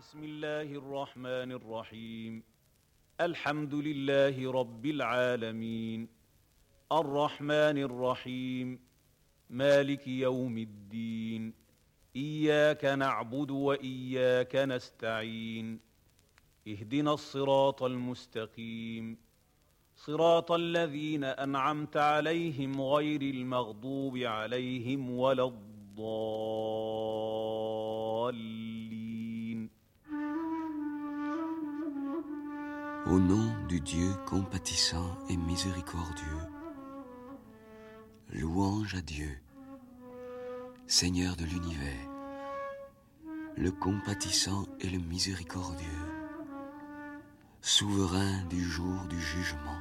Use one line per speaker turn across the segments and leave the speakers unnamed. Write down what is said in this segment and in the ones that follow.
بسم الله الرحمن الرحيم. الحمد لله رب العالمين. الرحمن الرحيم. مالك يوم الدين. إياك نعبد وإياك نستعين. اهدنا الصراط المستقيم. صراط الذين أنعمت عليهم غير المغضوب عليهم ولا الضالين.
Au nom du Dieu compatissant et miséricordieux, louange à Dieu, Seigneur de l'univers, le compatissant et le miséricordieux, souverain du jour du jugement.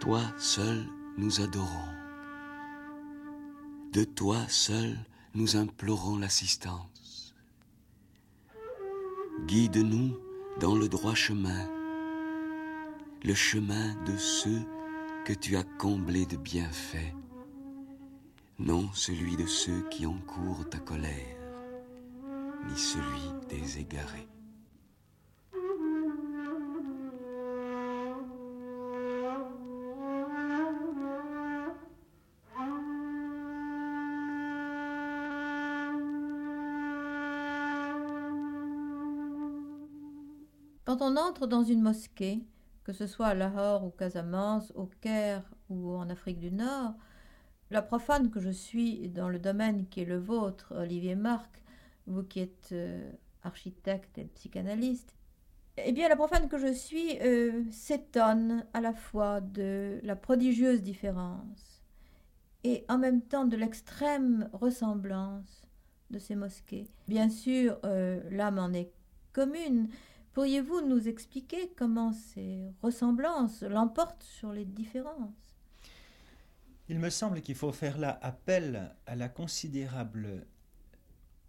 Toi seul nous adorons. De toi seul nous implorons l'assistance. Guide-nous dans le droit chemin, le chemin de ceux que tu as comblés de bienfaits, non celui de ceux qui encourent ta colère, ni celui des égarés.
Quand on entre dans une mosquée, que ce soit à Lahore ou Casamance, au Caire ou en Afrique du Nord, la profane que je suis dans le domaine qui est le vôtre, Olivier Marc, vous qui êtes euh, architecte et psychanalyste, eh bien la profane que je suis euh, s'étonne à la fois de la prodigieuse différence et en même temps de l'extrême ressemblance de ces mosquées. Bien sûr, euh, l'âme en est commune, Pourriez-vous nous expliquer comment ces ressemblances l'emportent sur les différences?
Il me semble qu'il faut faire là appel à la considérable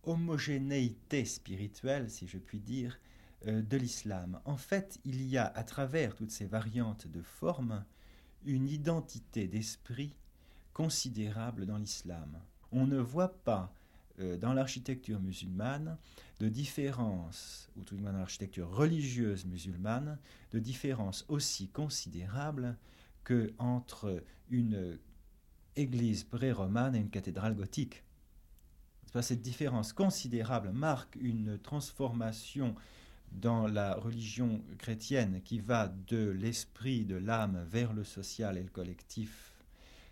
homogénéité spirituelle, si je puis dire, euh, de l'islam. En fait, il y a à travers toutes ces variantes de formes une identité d'esprit considérable dans l'islam. On ne voit pas euh, dans l'architecture musulmane de différences, ou tout de même dans l'architecture religieuse musulmane, de différences aussi considérables que entre une église pré-romane et une cathédrale gothique. Cette différence considérable marque une transformation dans la religion chrétienne qui va de l'esprit, de l'âme vers le social et le collectif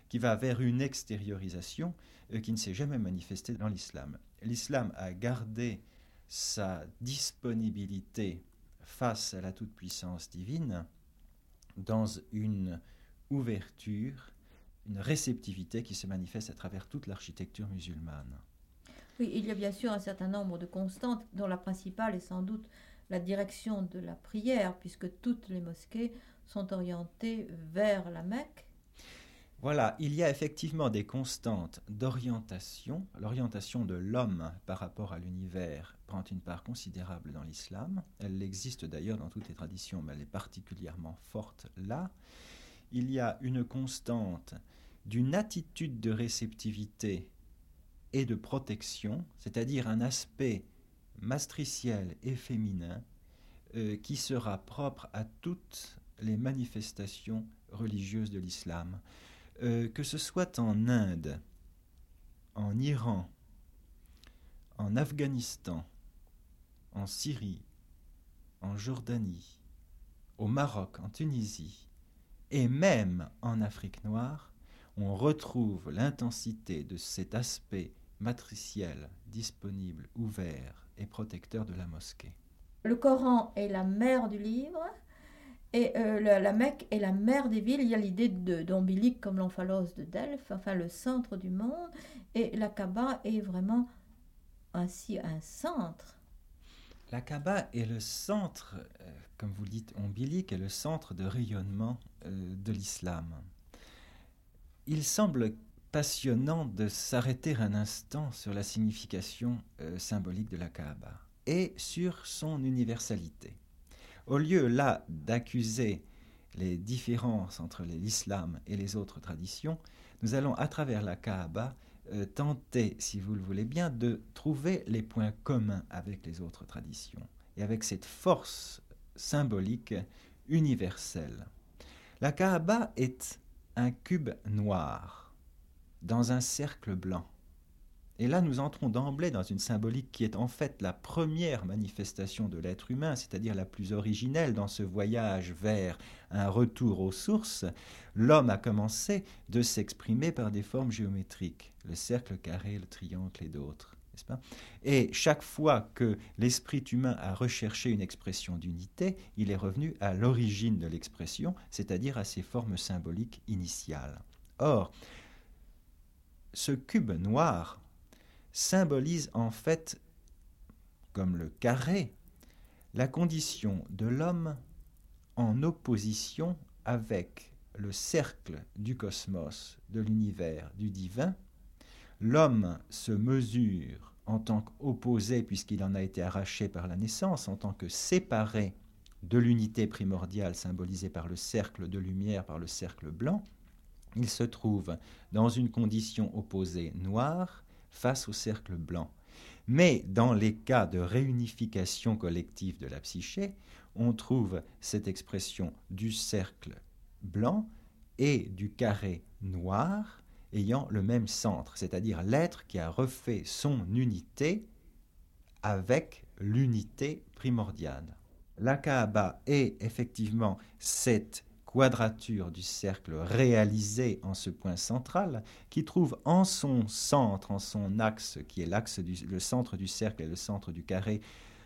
qui va vers une extériorisation euh, qui ne s'est jamais manifestée dans l'islam. L'islam a gardé sa disponibilité face à la toute-puissance divine dans une ouverture, une réceptivité qui se manifeste à travers toute l'architecture musulmane.
Oui, il y a bien sûr un certain nombre de constantes, dont la principale est sans doute la direction de la prière, puisque toutes les mosquées sont orientées vers la Mecque
voilà, il y a effectivement des constantes d'orientation. L'orientation de l'homme par rapport à l'univers prend une part considérable dans l'islam. Elle existe d'ailleurs dans toutes les traditions, mais elle est particulièrement forte là. Il y a une constante d'une attitude de réceptivité et de protection, c'est-à-dire un aspect matriciel et féminin euh, qui sera propre à toutes les manifestations religieuses de l'islam. Euh, que ce soit en Inde, en Iran, en Afghanistan, en Syrie, en Jordanie, au Maroc, en Tunisie, et même en Afrique noire, on retrouve l'intensité de cet aspect matriciel, disponible, ouvert et protecteur de la mosquée.
Le Coran est la mère du livre, et euh, la, Mecque est la mère des villes. Il y a l'idée d'ombilique comme l'omphalos de Delphes, enfin le centre du monde. Et la Kaaba est vraiment ainsi un centre.
La Kaaba est le centre, euh, comme vous dites, ombilique, est le centre de rayonnement euh, de l'islam. Il semble passionnant de s'arrêter un instant sur la signification symbolique de la Kaaba et sur son universalité. Au lieu là d'accuser les différences entre l'islam et les autres traditions, nous allons à travers la Kaaba euh, tenter, si vous le voulez bien, de trouver les points communs avec les autres traditions et avec cette force symbolique universelle. La Kaaba est un cube noir dans un cercle blanc. Et là, nous entrons d'emblée dans une symbolique qui est en fait la première manifestation de l'être humain, c'est-à-dire la plus originelle dans ce voyage vers un retour aux sources. L'homme a commencé de s'exprimer par des formes géométriques, le cercle carré, le triangle et d'autres. Pas? Et chaque fois que l'esprit humain a recherché une expression d'unité, il est revenu à l'origine de l'expression, c'est-à-dire à ses formes symboliques initiales. Or, ce cube noir symbolise en fait, comme le carré, la condition de l'homme en opposition avec le cercle du cosmos, de l'univers, du divin. L'homme se mesure en tant qu'opposé, puisqu'il en a été arraché par la naissance, en tant que séparé de l'unité primordiale symbolisée par le cercle de lumière, par le cercle blanc, il se trouve dans une condition opposée noire face au cercle blanc. Mais dans les cas de réunification collective de la psyché, on trouve cette expression du cercle blanc et du carré noir ayant le même centre, c'est-à-dire l'être qui a refait son unité avec l'unité primordiale. La Kaaba est effectivement cette quadrature du cercle réalisée en ce point central, qui trouve en son centre, en son axe, qui est l'axe le centre du cercle et le centre du carré,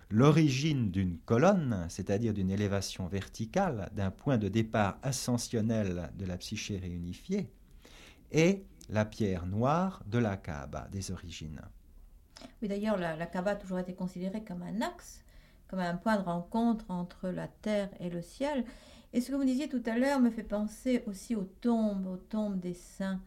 l'origine d'une colonne, c'est-à-dire d'une élévation verticale, d'un point de départ ascensionnel de la psyché réunifiée, et la pierre noire de la Kaaba des origines.
Oui, d'ailleurs, la, la Kaaba a toujours été considérée comme un axe, comme un point de rencontre entre la terre et le ciel. Et ce que vous disiez tout à l'heure me fait penser aussi aux tombes, aux tombes des saints.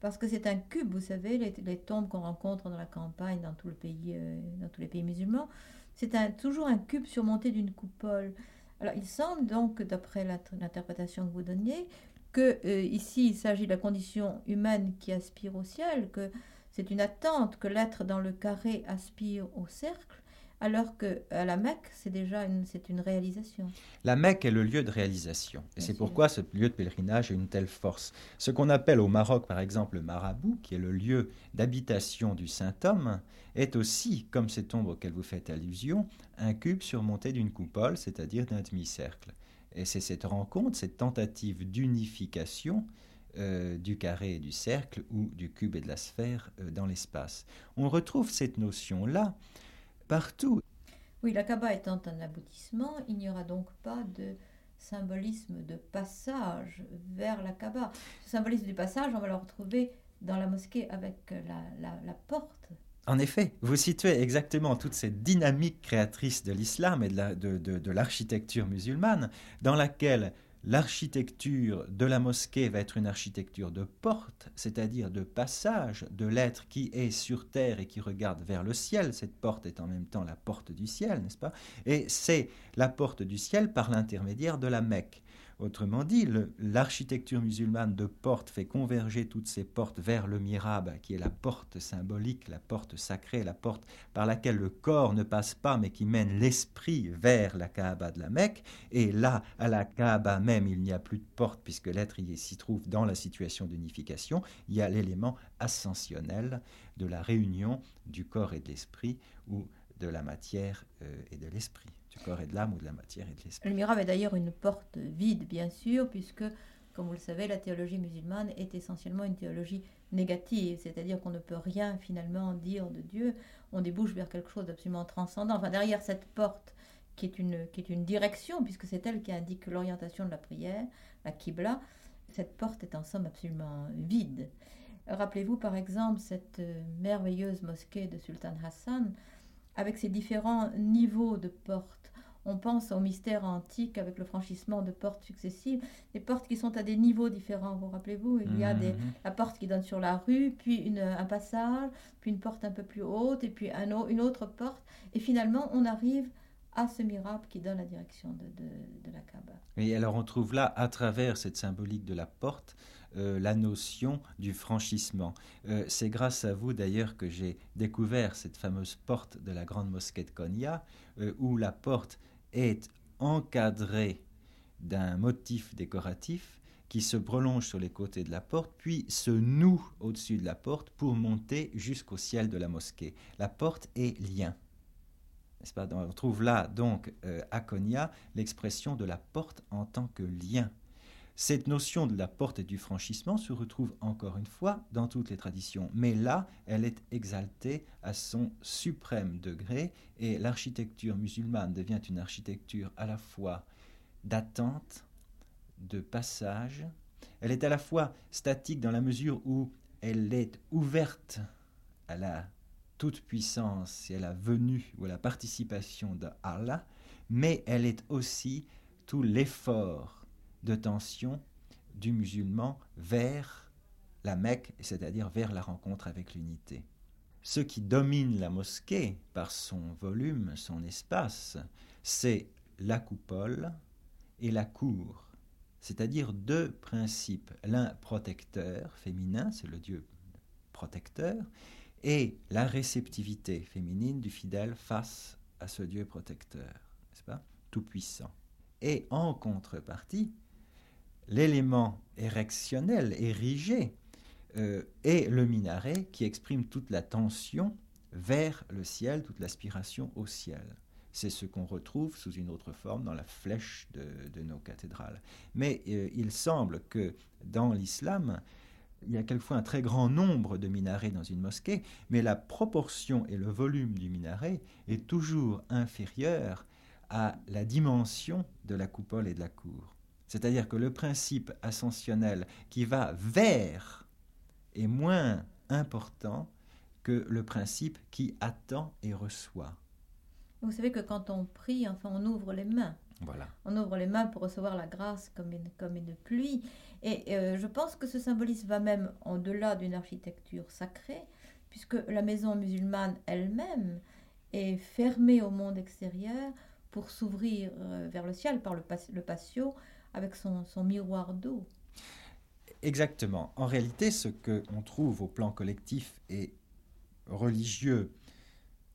Parce que c'est un cube, vous savez, les, tombes qu'on rencontre dans la campagne, dans, tout le pays, euh, dans tous les pays musulmans, c'est toujours un cube surmonté d'une coupole. Alors il semble donc, d'après l'interprétation que vous donniez, que euh, ici il s'agit de la condition humaine qui aspire au ciel, que c'est une attente que l'être dans le carré aspire au cercle, alors que à la Mecque, c'est déjà une, c'est une réalisation.
La Mecque est le lieu de réalisation. Et c'est pourquoi ce lieu de pèlerinage a une telle force. Ce qu'on appelle au Maroc, par exemple, le marabout, qui est le lieu d'habitation du saint homme, est aussi, comme cette ombre auquel vous faites allusion, un cube surmonté d'une coupole, c'est-à-dire d'un demi-cercle. Et c'est cette rencontre, cette tentative d'unification euh, du carré et du cercle ou du cube et de la sphère euh, dans l'espace. On retrouve cette notion-là partout.
Oui, la Kaaba étant un aboutissement, il n'y aura donc pas de symbolisme de passage vers la Kaaba. Ce symbolisme du passage, on va le retrouver dans la mosquée avec la, porte.
En effet, vous situez exactement toute cette dynamique créatrice de l'islam et de l'architecture musulmane, dans laquelle L'architecture de la mosquée va être une architecture de porte, c'est-à-dire de passage de l'être qui est sur terre et qui regarde vers le ciel. Cette porte est en même temps la porte du ciel, n'est-ce pas? Et c'est la porte du ciel par l'intermédiaire de la Mecque. Autrement dit, l'architecture musulmane de porte fait converger toutes ces portes vers le mirab, qui est la porte symbolique, la porte sacrée, la porte par laquelle le corps ne passe pas, mais qui mène l'esprit vers la Kaaba de la Mecque. Et là, à la Kaaba même, il n'y a plus de porte, puisque l'être s'y trouve dans la situation d'unification. Il y a l'élément ascensionnel de la réunion du corps et de l'esprit, ou de la matière euh, et de l'esprit du corps et de l'âme ou de la matière et de l'esprit.
Le mihrab est d'ailleurs une porte vide, bien sûr, puisque, comme vous le savez, la théologie musulmane est essentiellement une théologie négative, c'est-à-dire qu'on ne peut rien finalement dire de Dieu, on débouche vers quelque chose d'absolument transcendant. Enfin, derrière cette porte qui est une, qui est une direction, puisque c'est elle qui indique l'orientation de la prière, la Qibla, cette porte est en somme absolument vide. Rappelez-vous par exemple cette euh, merveilleuse mosquée de Sultan Hassan, avec ses différents niveaux de portes. On pense au mystère antique avec le franchissement de portes successives, des portes qui sont à des niveaux différents. Vous rappelez-vous, il y a des, mhm. la porte qui donne sur la rue, puis une, un passage, puis une porte un peu plus haute, et puis un, une autre porte. Et finalement, on arrive à ce mirabe qui donne la direction de, de, de la Kaaba.
Et alors on trouve là, à travers cette symbolique de la porte, euh, la notion du franchissement. Euh, c'est grâce à vous d'ailleurs que j'ai découvert cette fameuse porte de la grande mosquée de Konya, euh, où la porte est encadrée d'un motif décoratif qui se prolonge sur les côtés de la porte, puis se noue au-dessus de la porte pour monter jusqu'au ciel de la mosquée. La porte est lien. Pas? On trouve là donc à Konya l'expression de la porte en tant que lien cette notion de la porte et du franchissement se retrouve encore une fois dans toutes les traditions, mais là, elle est exaltée à son suprême degré et l'architecture musulmane devient une architecture à la fois d'attente, de passage, elle est à la fois statique dans la mesure où elle est ouverte à la toute-puissance et à la venue ou à la participation d'Allah, mais elle est aussi tout l'effort de tension du musulman vers la Mecque, c'est-à-dire vers la rencontre avec l'unité. Ce qui domine la mosquée par son volume, son espace, c'est la coupole et la cour, c'est-à-dire deux principes, l'un protecteur féminin, c'est le Dieu protecteur, et la réceptivité féminine du fidèle face à ce Dieu protecteur, n'est-ce pas, tout puissant. Et en contrepartie, l'élément érectionnel, érigé, euh, est le minaret qui exprime toute la tension vers le ciel, toute l'aspiration au ciel. C'est ce qu'on retrouve sous une autre forme dans la flèche de, nos cathédrales. Mais euh, il semble que dans l'islam, il y a quelquefois un très grand nombre de minarets dans une mosquée, mais la proportion et le volume du minaret est toujours inférieur à la dimension de la coupole et de la cour. C'est-à-dire que le principe ascensionnel qui va vers est moins important que le principe qui attend et reçoit.
Vous savez que quand on prie, enfin, on ouvre les mains.
Voilà.
On ouvre les mains pour recevoir la grâce comme une, comme une pluie. Et euh, je pense que ce symbolisme va même en-delà d'une architecture sacrée, puisque la maison musulmane elle-même est fermée au monde extérieur pour s'ouvrir euh, vers le ciel par le, le patio avec son, miroir d'eau.
Exactement. En réalité, ce que on trouve au plan collectif et religieux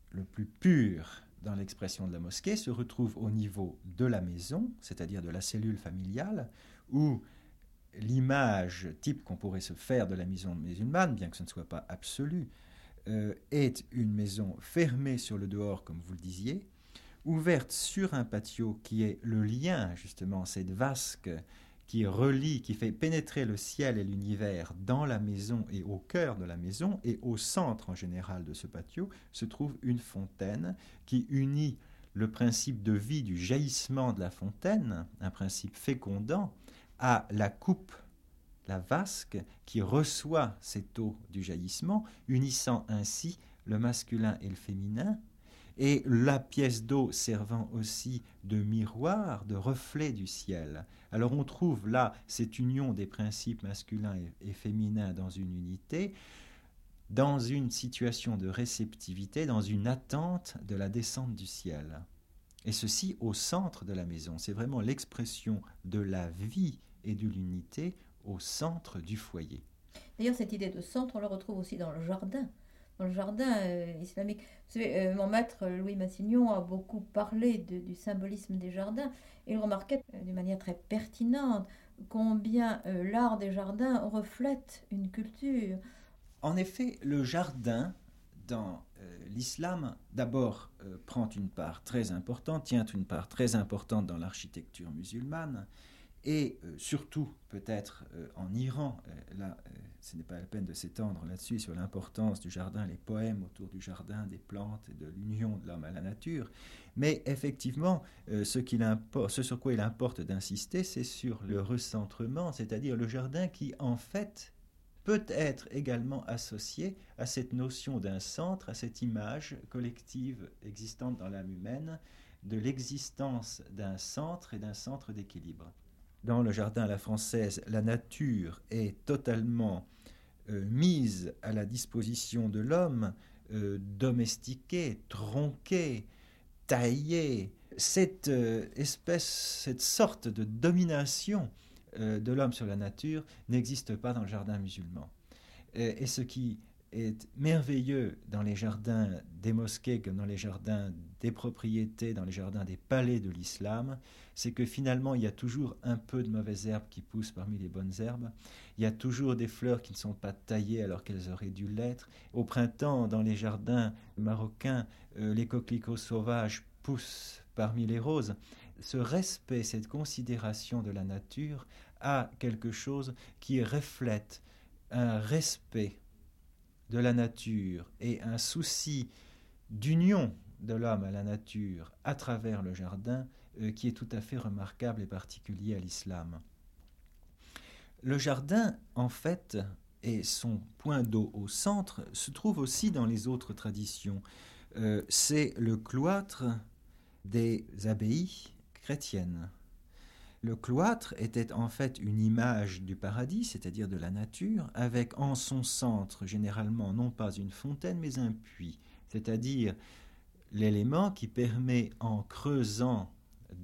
le plus pur dans l'expression de la mosquée se retrouve au niveau de la maison, c'est-à-dire de la cellule familiale, où l'image type qu'on pourrait se faire de la maison musulmane, bien que ce ne soit pas absolu, euh, est une maison fermée sur le dehors, comme vous le disiez, ouverte sur un patio qui est le lien, justement, cette vasque qui relie, qui fait pénétrer le ciel et l'univers dans la maison et au cœur de la maison, et au centre en général de ce patio se trouve une fontaine qui unit le principe de vie du jaillissement de la fontaine, un principe fécondant, à la coupe, la vasque, qui reçoit cette eau du jaillissement, unissant ainsi le masculin et le féminin, et la pièce d'eau servant aussi de miroir, de reflet du ciel. Alors on trouve là cette union des principes masculins et, féminins dans une unité, dans une situation de réceptivité, dans une attente de la descente du ciel. Et ceci au centre de la maison. C'est vraiment l'expression de la vie et de l'unité au centre du foyer.
D'ailleurs, cette idée de centre, on le retrouve aussi dans le jardin dans le jardin euh, islamique. Euh, mon maître Louis Massignon a beaucoup parlé du symbolisme des jardins il remarquait euh, d'une manière très pertinente combien l'art des jardins reflète une culture.
En effet, le jardin dans l'islam, d'abord, prend une part très importante, tient une part très importante dans l'architecture musulmane, et surtout peut-être en Iran, là ce n'est pas la peine de s'étendre là-dessus sur l'importance du jardin, les poèmes autour du jardin, des plantes et de l'union de l'homme à la nature. Mais effectivement, euh, ce, ce sur quoi il importe d'insister, c'est sur le recentrement, c'est-à-dire le jardin qui, en fait, peut être également associé à cette notion d'un centre, à cette image collective existante dans l'âme humaine, de l'existence d'un centre et d'un centre d'équilibre. Dans le jardin à la française, la nature est totalement euh, mise à la disposition de l'homme, euh, domestiquée, tronquée, taillée, Cette euh, espèce, cette sorte de domination de l'homme sur la nature n'existe pas dans le jardin musulman. et ce qui est merveilleux dans les jardins des mosquées comme dans les jardins des propriétés, dans les jardins des palais de l'islam, c'est que finalement il y a toujours un peu de mauvaises herbes qui poussent parmi les bonnes herbes, il y a toujours des fleurs qui ne sont pas taillées alors qu'elles auraient dû l'être. Au printemps, dans les jardins marocains, euh, les coquelicots sauvages poussent parmi les roses. Ce respect, cette considération de la nature a quelque chose qui reflète un respect de la nature et un souci d'union de l'homme à la nature à travers le jardin euh, qui est tout à fait remarquable et particulier à l'islam. Le jardin, en fait, et son point d'eau au centre, se trouve aussi dans les autres traditions. Euh, c'est le cloître des abbayes chrétiennes. Le cloître était en fait une image du paradis, c'est-à-dire de la nature, avec en son centre généralement non pas une fontaine mais un puits, c'est-à-dire l'élément qui permet en creusant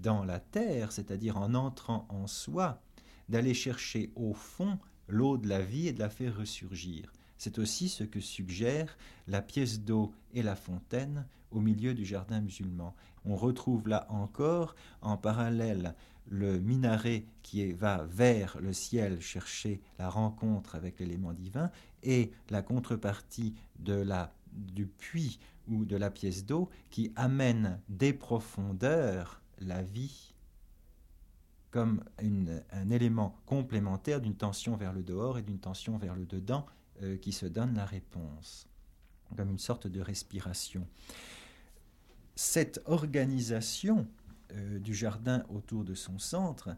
dans la terre, c'est-à-dire en entrant en soi, d'aller chercher au fond l'eau de la vie et de la faire ressurgir. C'est aussi ce que suggère la pièce d'eau et la fontaine au milieu du jardin musulman. On retrouve là encore, en parallèle, le minaret qui va vers le ciel chercher la rencontre avec l'élément divin et la contrepartie de la, du puits ou de la pièce d'eau qui amène des profondeurs la vie comme un élément complémentaire d'une tension vers le dehors et d'une tension vers le dedans euh, qui se donne la réponse, comme une sorte de respiration. Cette organisation euh, du jardin autour de son centre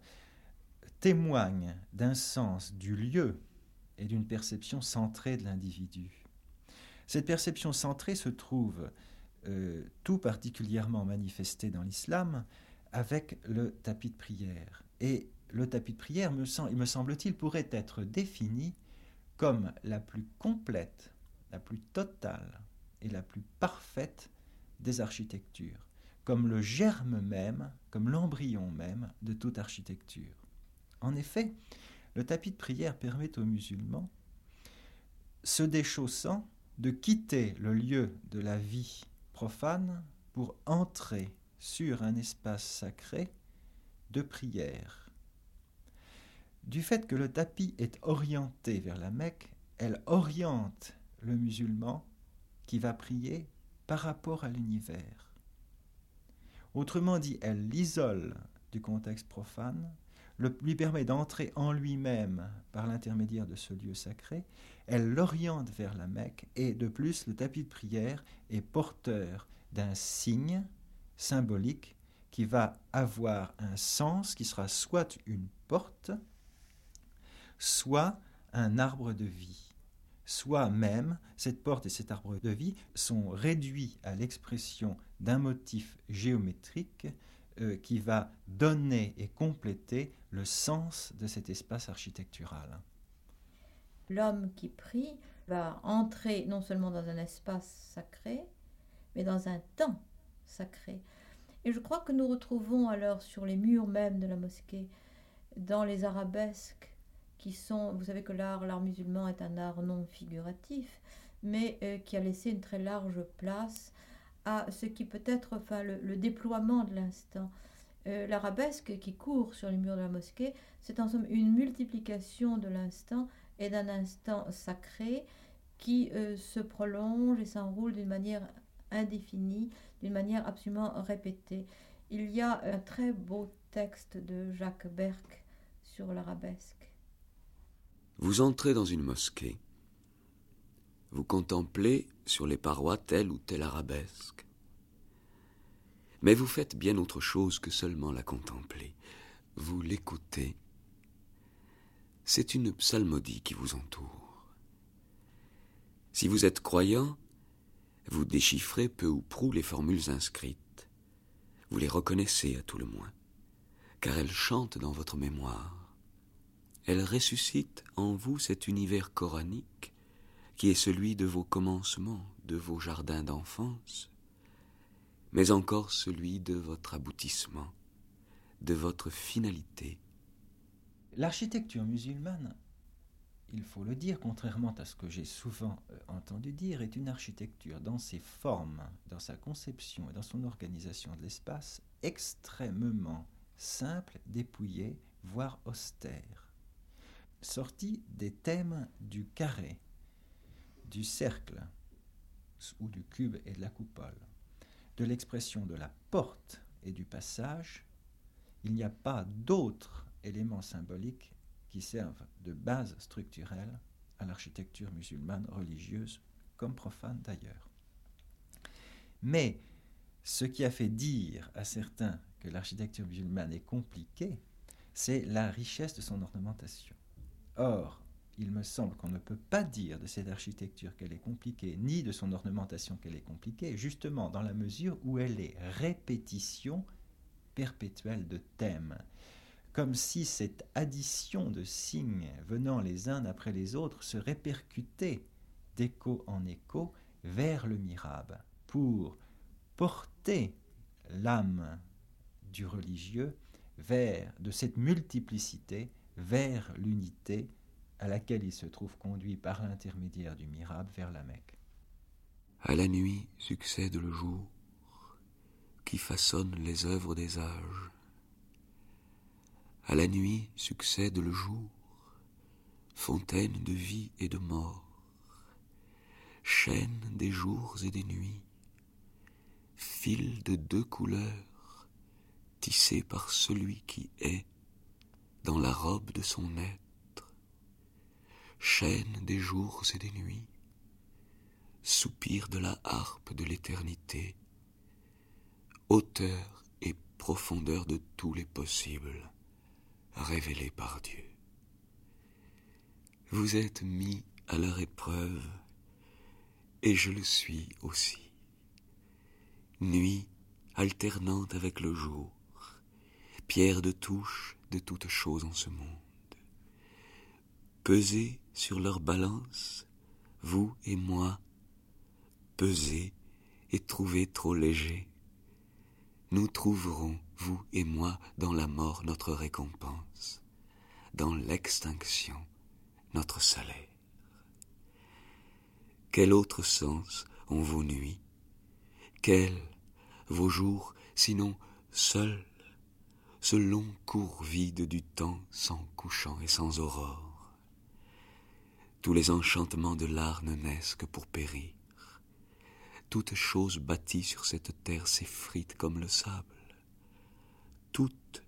témoigne d'un sens du lieu et d'une perception centrée de l'individu. Cette perception centrée se trouve euh, tout particulièrement manifestée dans l'islam avec le tapis de prière. Et le tapis de prière, il me semble-t-il, pourrait être défini comme la plus complète, la plus totale et la plus parfaite des architectures comme le germe même, comme l'embryon même de toute architecture. En effet, le tapis de prière permet aux musulmans, se déchaussant, de quitter le lieu de la vie profane pour entrer sur un espace sacré de prière. Du fait que le tapis est orienté vers la Mecque, elle oriente le musulman qui va prier par rapport à l'univers. Autrement dit, elle l'isole du contexte profane, lui permet d'entrer en lui-même par l'intermédiaire de ce lieu sacré, elle l'oriente vers la Mecque et de plus le tapis de prière est porteur d'un signe symbolique qui va avoir un sens qui sera soit une porte, soit un arbre de vie. Soit même cette porte et cet arbre de vie sont réduits à l'expression d'un motif géométrique euh, qui va donner et compléter le sens de cet espace architectural.
L'homme qui prie va entrer non seulement dans un espace sacré, mais dans un temps sacré. Et je crois que nous retrouvons alors sur les murs même de la mosquée, dans les arabesques, vous savez que l'art, musulman est un art non figuratif, mais euh, qui a laissé une très large place à ce qui peut être le, déploiement de l'instant. Euh, l'arabesque qui court sur les murs de la mosquée, c'est en somme une multiplication de l'instant et d'un instant sacré qui euh, se prolonge et s'enroule d'une manière indéfinie, d'une manière absolument répétée. Il y a un très beau texte de Jacques Berck sur l'arabesque.
Vous entrez dans une mosquée. Vous contemplez sur les parois telle ou telle arabesque. Mais vous faites bien autre chose que seulement la contempler. Vous l'écoutez. C'est une psalmodie qui vous entoure. Si vous êtes croyant, vous déchiffrez peu ou prou les formules inscrites. Vous les reconnaissez à tout le moins, car elles chantent dans votre mémoire. Elles ressuscitent en vous cet univers coranique qui est celui de vos commencements, de vos jardins d'enfance, mais encore celui de votre aboutissement, de votre finalité.
L'architecture musulmane, il faut le dire, contrairement à ce que j'ai souvent euh, entendu dire, est une architecture dans ses formes, dans sa conception et dans son organisation de l'espace extrêmement simple, dépouillée, voire austère, sortie des thèmes du carré, du cercle ou du cube et de la coupole, de l'expression de la porte et du passage, il n'y a pas d'autres éléments symboliques qui servent de base structurelle à l'architecture musulmane religieuse comme profane d'ailleurs. Mais ce qui a fait dire à certains que l'architecture musulmane est compliquée, c'est la richesse de son ornementation. Or, il me semble qu'on ne peut pas dire de cette architecture qu'elle est compliquée, ni de son ornementation qu'elle est compliquée, justement dans la mesure où elle est répétition perpétuelle de thèmes, comme si cette addition de signes venant les uns après les autres se répercutait d'écho en écho vers le mirabe, pour porter l'âme du religieux vers de cette multiplicité vers l'unité à laquelle il se trouve conduit par l'intermédiaire du mirabe vers la Mecque.
À la nuit succède le jour qui façonne les œuvres des âges. À la nuit succède le jour, fontaine de vie et de mort, chaîne des jours et des nuits, fil de deux couleurs, tissé par celui qui est dans la robe de son être chaîne des jours et des nuits, soupir de la harpe de l'éternité, hauteur et profondeur de tous les possibles, révélés par Dieu. Vous êtes mis à leur épreuve, et je le suis aussi. Nuit alternante avec le jour, pierre de touche de toutes choses en ce monde. Pesez sur leur balance, vous et moi, pesez et trouvez trop léger. Nous trouverons, vous et moi, dans la mort notre récompense, dans l'extinction notre salaire. Quel autre sens ont vos nuits? Quels vos jours, sinon seuls, ce long cours vide du temps sans couchant et sans aurore tous les enchantements de l'art ne naissent que pour périr. Toute chose bâtie sur cette terre s'effrite comme le sable. Toutes,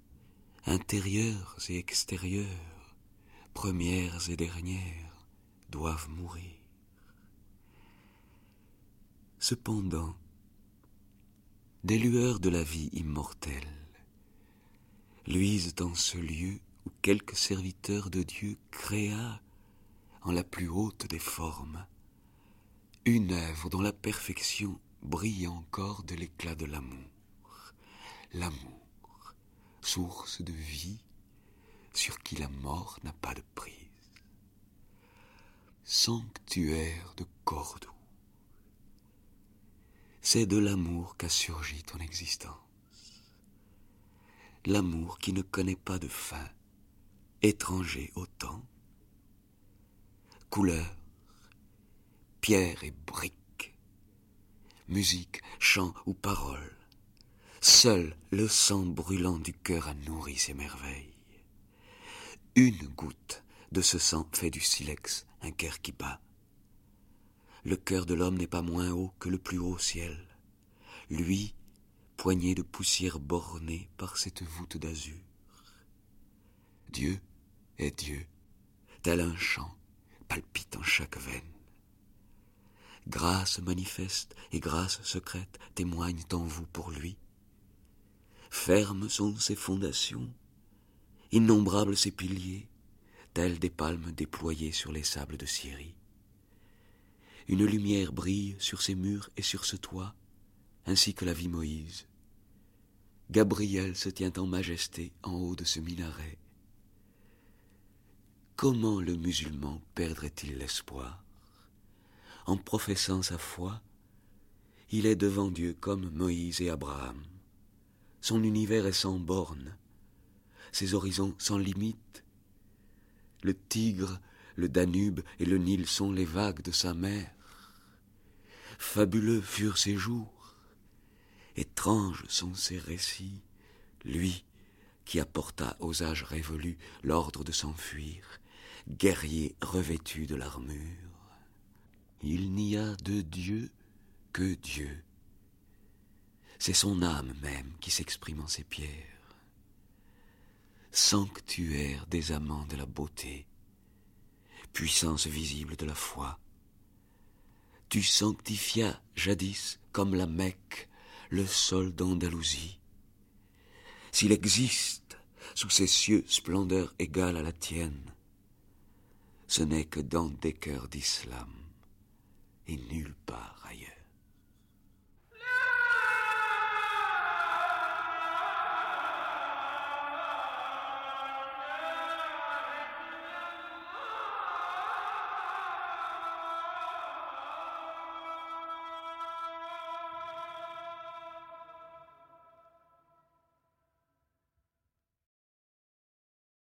intérieures et extérieures, premières et dernières, doivent mourir. Cependant, des lueurs de la vie immortelle luisent en ce lieu où quelque serviteur de Dieu créa en la plus haute des formes, une œuvre dont la perfection brille encore de l'éclat de l'amour, l'amour, source de vie sur qui la mort n'a pas de prise, sanctuaire de Cordoue. C'est de l'amour qu'a surgi ton existence, l'amour qui ne connaît pas de fin, étranger au temps, couleurs, pierre et briques, musique, chant ou parole. Seul le sang brûlant du cœur a nourri ces merveilles. Une goutte de ce sang fait du silex un cœur qui bat. Le cœur de l'homme n'est pas moins haut que le plus haut ciel. Lui, poignée de poussière bornée par cette voûte d'azur. Dieu est Dieu, tel un chant palpite en chaque veine. Grâce manifeste et grâce secrète témoignent en vous pour lui. Fermes sont ses fondations, innombrables ses piliers, tels des palmes déployées sur les sables de Syrie. Une lumière brille sur ces murs et sur ce toit, ainsi que la vie Moïse. Gabriel se tient en majesté en haut de ce minaret, Comment le musulman perdrait-il l'espoir? En professant sa foi, Il est devant Dieu comme Moïse et Abraham. Son univers est sans bornes, ses horizons sans limites. Le Tigre, le Danube et le Nil sont les vagues de sa mer. Fabuleux furent ses jours, étranges sont ses récits, lui qui apporta aux âges révolus l'ordre de s'enfuir, guerrier revêtu de l'armure. Il n'y a de Dieu que Dieu. C'est son âme même qui s'exprime en ces pierres. Sanctuaire des amants de la beauté, puissance visible de la foi. Tu sanctifias jadis, comme la Mecque, le sol d'Andalousie. S'il existe sous ces cieux splendeur égale à la tienne, ce n'est que dans des cœurs d'islam et nulle part ailleurs.